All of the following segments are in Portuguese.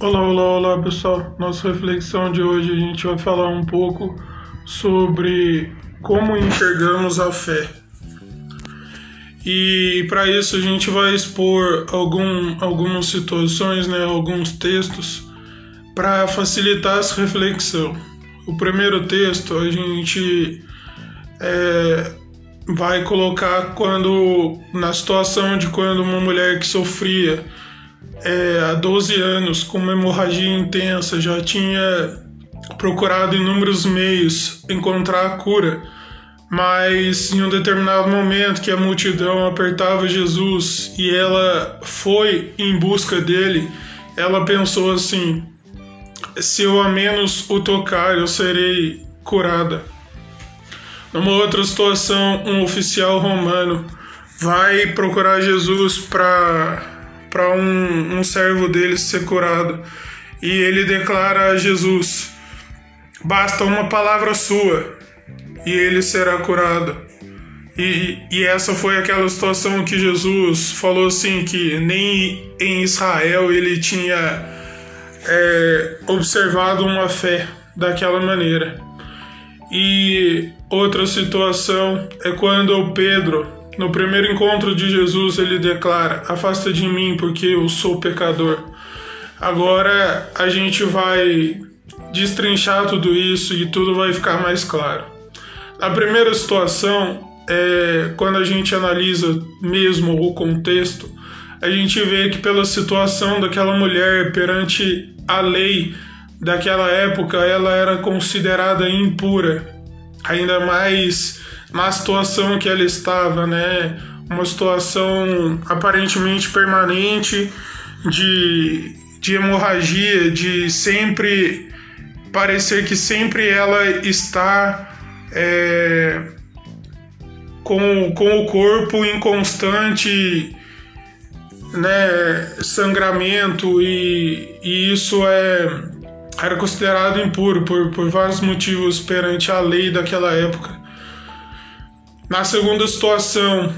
Olá, olá, olá pessoal. Nossa reflexão de hoje a gente vai falar um pouco sobre como enxergamos a fé. E para isso a gente vai expor algum, algumas situações, né, alguns textos para facilitar essa reflexão. O primeiro texto a gente é, vai colocar quando na situação de quando uma mulher que sofria é, há 12 anos com uma hemorragia intensa já tinha procurado inúmeros meios encontrar a cura, mas em um determinado momento que a multidão apertava Jesus e ela foi em busca dele, ela pensou assim: se eu a menos o tocar, eu serei curada. Numa outra situação, um oficial romano vai procurar Jesus para para um, um servo dele ser curado e ele declara a Jesus: basta uma palavra sua e ele será curado. E, e essa foi aquela situação que Jesus falou assim que nem em Israel ele tinha é, observado uma fé daquela maneira. E outra situação é quando Pedro, no primeiro encontro de Jesus, ele declara: Afasta de mim, porque eu sou pecador. Agora a gente vai destrinchar tudo isso e tudo vai ficar mais claro. A primeira situação é quando a gente analisa mesmo o contexto, a gente vê que pela situação daquela mulher perante a lei daquela época, ela era considerada impura, ainda mais na situação que ela estava, né? Uma situação aparentemente permanente de, de hemorragia, de sempre parecer que sempre ela está é, com, com o corpo em constante né, sangramento e, e isso é era considerado impuro por, por vários motivos perante a lei daquela época. Na segunda situação,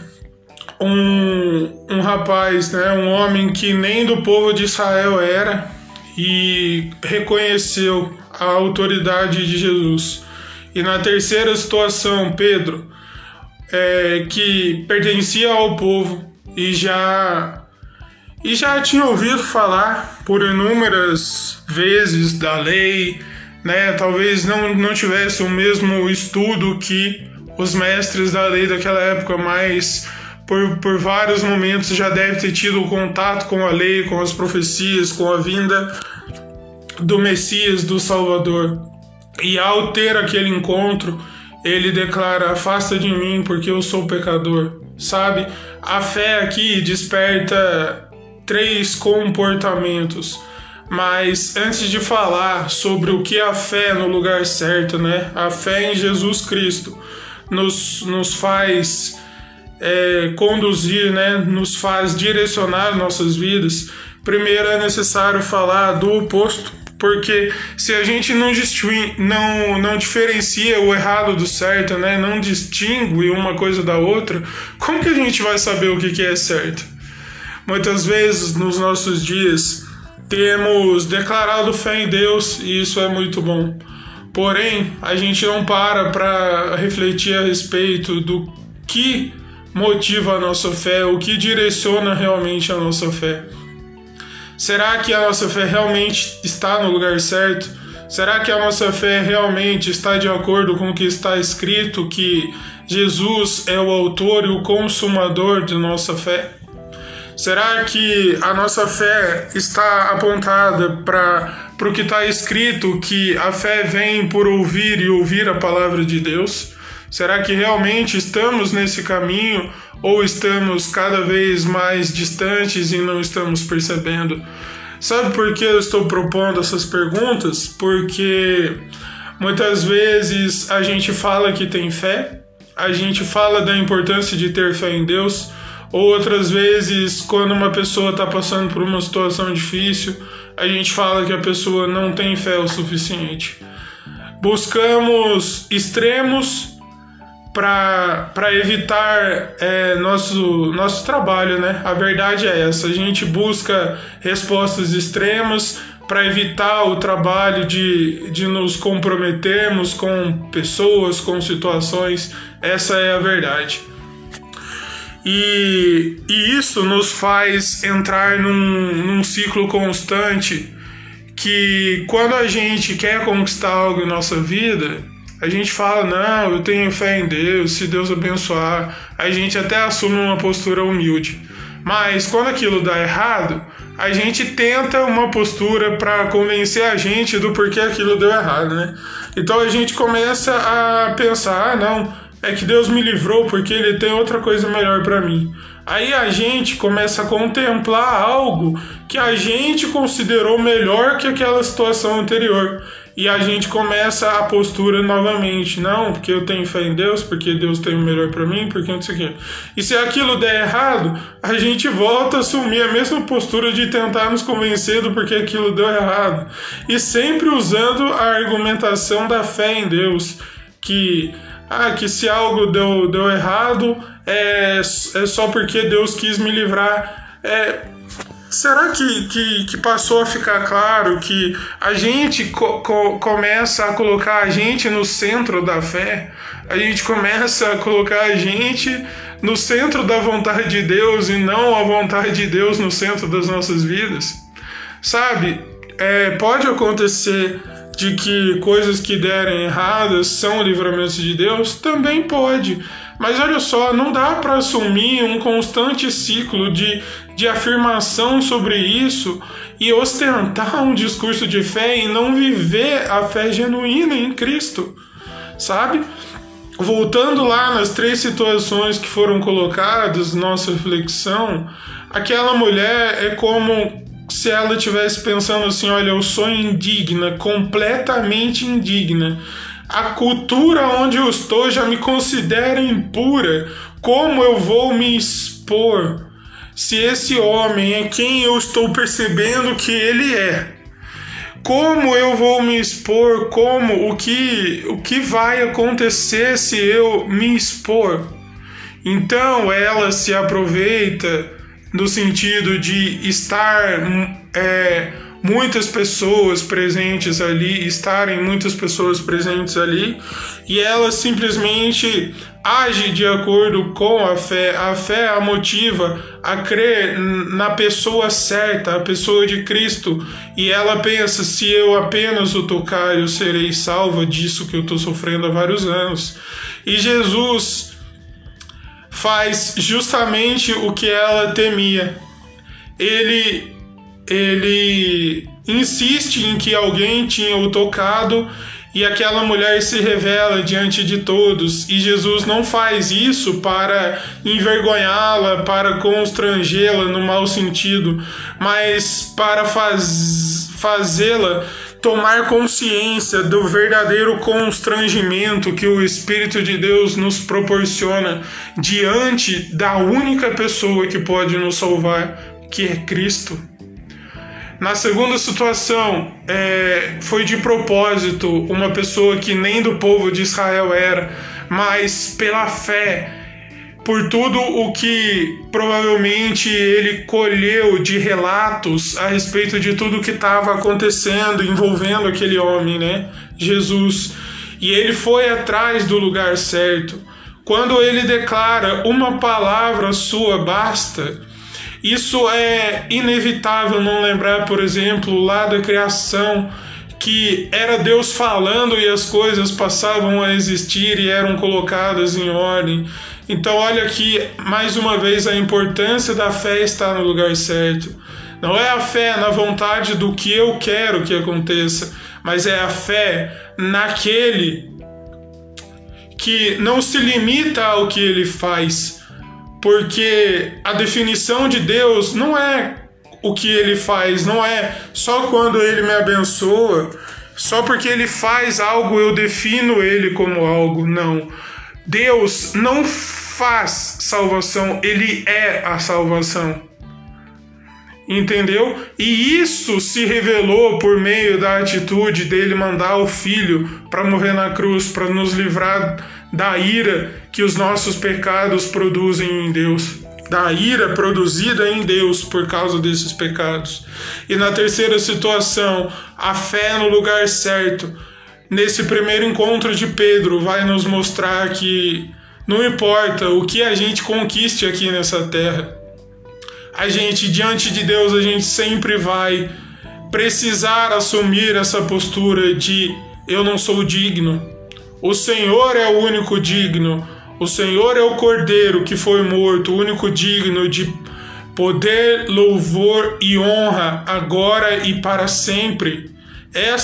um, um rapaz, né, um homem que nem do povo de Israel era e reconheceu a autoridade de Jesus. E na terceira situação, Pedro, é, que pertencia ao povo e já e já tinha ouvido falar por inúmeras vezes da lei, né? Talvez não, não tivesse o mesmo estudo que os mestres da lei daquela época, mas por, por vários momentos já deve ter tido contato com a lei, com as profecias, com a vinda do Messias, do Salvador. E ao ter aquele encontro, ele declara: Afasta de mim, porque eu sou pecador. Sabe? A fé aqui desperta três comportamentos. Mas antes de falar sobre o que é a fé no lugar certo, né? A fé em Jesus Cristo nos, nos faz é, conduzir, né? Nos faz direcionar nossas vidas. Primeiro é necessário falar do oposto, porque se a gente não, não, não diferencia o errado do certo, né? Não distingue uma coisa da outra, como que a gente vai saber o que, que é certo? Muitas vezes nos nossos dias temos declarado fé em Deus e isso é muito bom. Porém, a gente não para para refletir a respeito do que motiva a nossa fé, o que direciona realmente a nossa fé. Será que a nossa fé realmente está no lugar certo? Será que a nossa fé realmente está de acordo com o que está escrito que Jesus é o autor e o consumador de nossa fé? Será que a nossa fé está apontada para o que está escrito, que a fé vem por ouvir e ouvir a palavra de Deus? Será que realmente estamos nesse caminho ou estamos cada vez mais distantes e não estamos percebendo? Sabe por que eu estou propondo essas perguntas? Porque muitas vezes a gente fala que tem fé, a gente fala da importância de ter fé em Deus, Outras vezes, quando uma pessoa está passando por uma situação difícil, a gente fala que a pessoa não tem fé o suficiente. Buscamos extremos para evitar é, nosso, nosso trabalho, né? A verdade é essa: a gente busca respostas extremas para evitar o trabalho de, de nos comprometermos com pessoas, com situações. Essa é a verdade. E, e isso nos faz entrar num, num ciclo constante que quando a gente quer conquistar algo em nossa vida, a gente fala, não, eu tenho fé em Deus, se Deus abençoar, a gente até assume uma postura humilde. Mas quando aquilo dá errado, a gente tenta uma postura para convencer a gente do porquê aquilo deu errado, né? Então a gente começa a pensar, ah, não, é que Deus me livrou porque ele tem outra coisa melhor para mim. Aí a gente começa a contemplar algo que a gente considerou melhor que aquela situação anterior. E a gente começa a postura novamente. Não, porque eu tenho fé em Deus, porque Deus tem o melhor para mim, porque não sei o quê. E se aquilo der errado, a gente volta a assumir a mesma postura de tentar nos convencer do porquê aquilo deu errado. E sempre usando a argumentação da fé em Deus, que ah, que se algo deu, deu errado é, é só porque Deus quis me livrar. É, será que, que, que, passou a ficar claro que a gente co co começa a colocar a gente no centro da fé? A gente começa a colocar a gente no centro da vontade de Deus e não a vontade de Deus no centro das nossas vidas? Sabe, é, pode acontecer de que coisas que derem erradas são livramentos de Deus? Também pode. Mas olha só, não dá para assumir um constante ciclo de, de afirmação sobre isso e ostentar um discurso de fé e não viver a fé genuína em Cristo, sabe? Voltando lá nas três situações que foram colocadas, nossa reflexão, aquela mulher é como se ela estivesse pensando assim: olha, eu sou indigna, completamente indigna. A cultura onde eu estou já me considera impura. Como eu vou me expor se esse homem é quem eu estou percebendo que ele é? Como eu vou me expor? Como o que o que vai acontecer se eu me expor? Então ela se aproveita no sentido de estar é, muitas pessoas presentes ali, estarem muitas pessoas presentes ali, e ela simplesmente age de acordo com a fé. A fé a motiva a crer na pessoa certa, a pessoa de Cristo, e ela pensa: se eu apenas o tocar, eu serei salva disso que eu estou sofrendo há vários anos. E Jesus faz justamente o que ela temia. Ele ele insiste em que alguém tinha o tocado e aquela mulher se revela diante de todos, e Jesus não faz isso para envergonhá-la, para constrangê-la no mau sentido, mas para faz, fazê-la tomar consciência do verdadeiro constrangimento que o Espírito de Deus nos proporciona diante da única pessoa que pode nos salvar, que é Cristo. Na segunda situação, é, foi de propósito uma pessoa que nem do povo de Israel era, mas pela fé por tudo o que provavelmente ele colheu de relatos a respeito de tudo que estava acontecendo envolvendo aquele homem, né? Jesus. E ele foi atrás do lugar certo. Quando ele declara uma palavra sua basta, isso é inevitável não lembrar, por exemplo, lá da criação, que era Deus falando e as coisas passavam a existir e eram colocadas em ordem. Então, olha aqui mais uma vez a importância da fé estar no lugar certo. Não é a fé na vontade do que eu quero que aconteça, mas é a fé naquele que não se limita ao que ele faz, porque a definição de Deus não é o que ele faz, não é só quando ele me abençoa, só porque ele faz algo eu defino ele como algo, não. Deus não faz salvação, ele é a salvação. Entendeu? E isso se revelou por meio da atitude dele mandar o filho para morrer na cruz, para nos livrar da ira que os nossos pecados produzem em Deus. Da ira produzida em Deus por causa desses pecados. E na terceira situação, a fé no lugar certo. Nesse primeiro encontro de Pedro, vai nos mostrar que não importa o que a gente conquiste aqui nessa terra, a gente, diante de Deus, a gente sempre vai precisar assumir essa postura de eu não sou digno. O Senhor é o único digno. O Senhor é o Cordeiro que foi morto, o único digno de poder, louvor e honra agora e para sempre. É,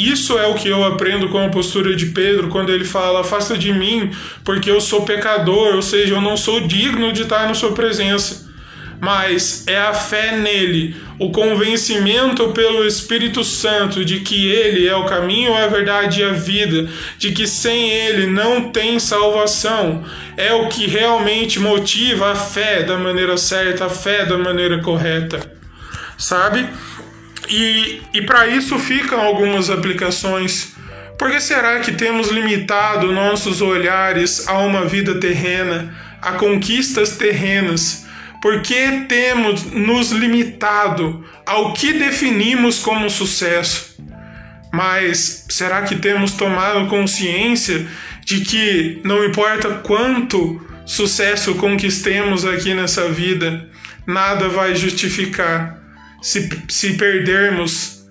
isso é o que eu aprendo com a postura de Pedro quando ele fala: Afasta de mim, porque eu sou pecador, ou seja, eu não sou digno de estar na Sua presença mas é a fé nele, o convencimento pelo Espírito Santo de que ele é o caminho, a verdade e a vida, de que sem ele não tem salvação, é o que realmente motiva a fé da maneira certa, a fé da maneira correta, sabe? E, e para isso ficam algumas aplicações. Por que será que temos limitado nossos olhares a uma vida terrena, a conquistas terrenas? Porque temos nos limitado ao que definimos como sucesso. Mas será que temos tomado consciência de que não importa quanto sucesso conquistemos aqui nessa vida, nada vai justificar se, se perdermos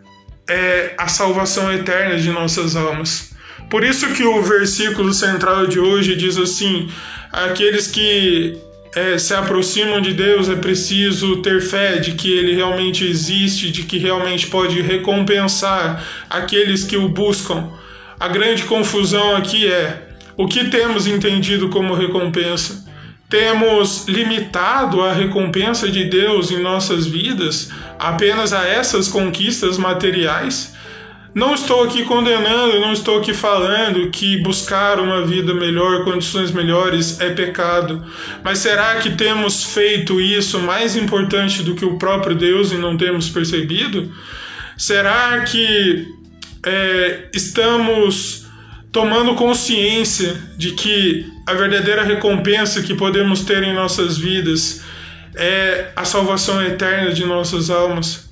é, a salvação eterna de nossas almas. Por isso que o versículo central de hoje diz assim: aqueles que é, se aproximam de Deus, é preciso ter fé de que Ele realmente existe, de que realmente pode recompensar aqueles que o buscam. A grande confusão aqui é o que temos entendido como recompensa. Temos limitado a recompensa de Deus em nossas vidas apenas a essas conquistas materiais? Não estou aqui condenando, não estou aqui falando que buscar uma vida melhor, condições melhores é pecado. Mas será que temos feito isso mais importante do que o próprio Deus e não temos percebido? Será que é, estamos tomando consciência de que a verdadeira recompensa que podemos ter em nossas vidas é a salvação eterna de nossas almas?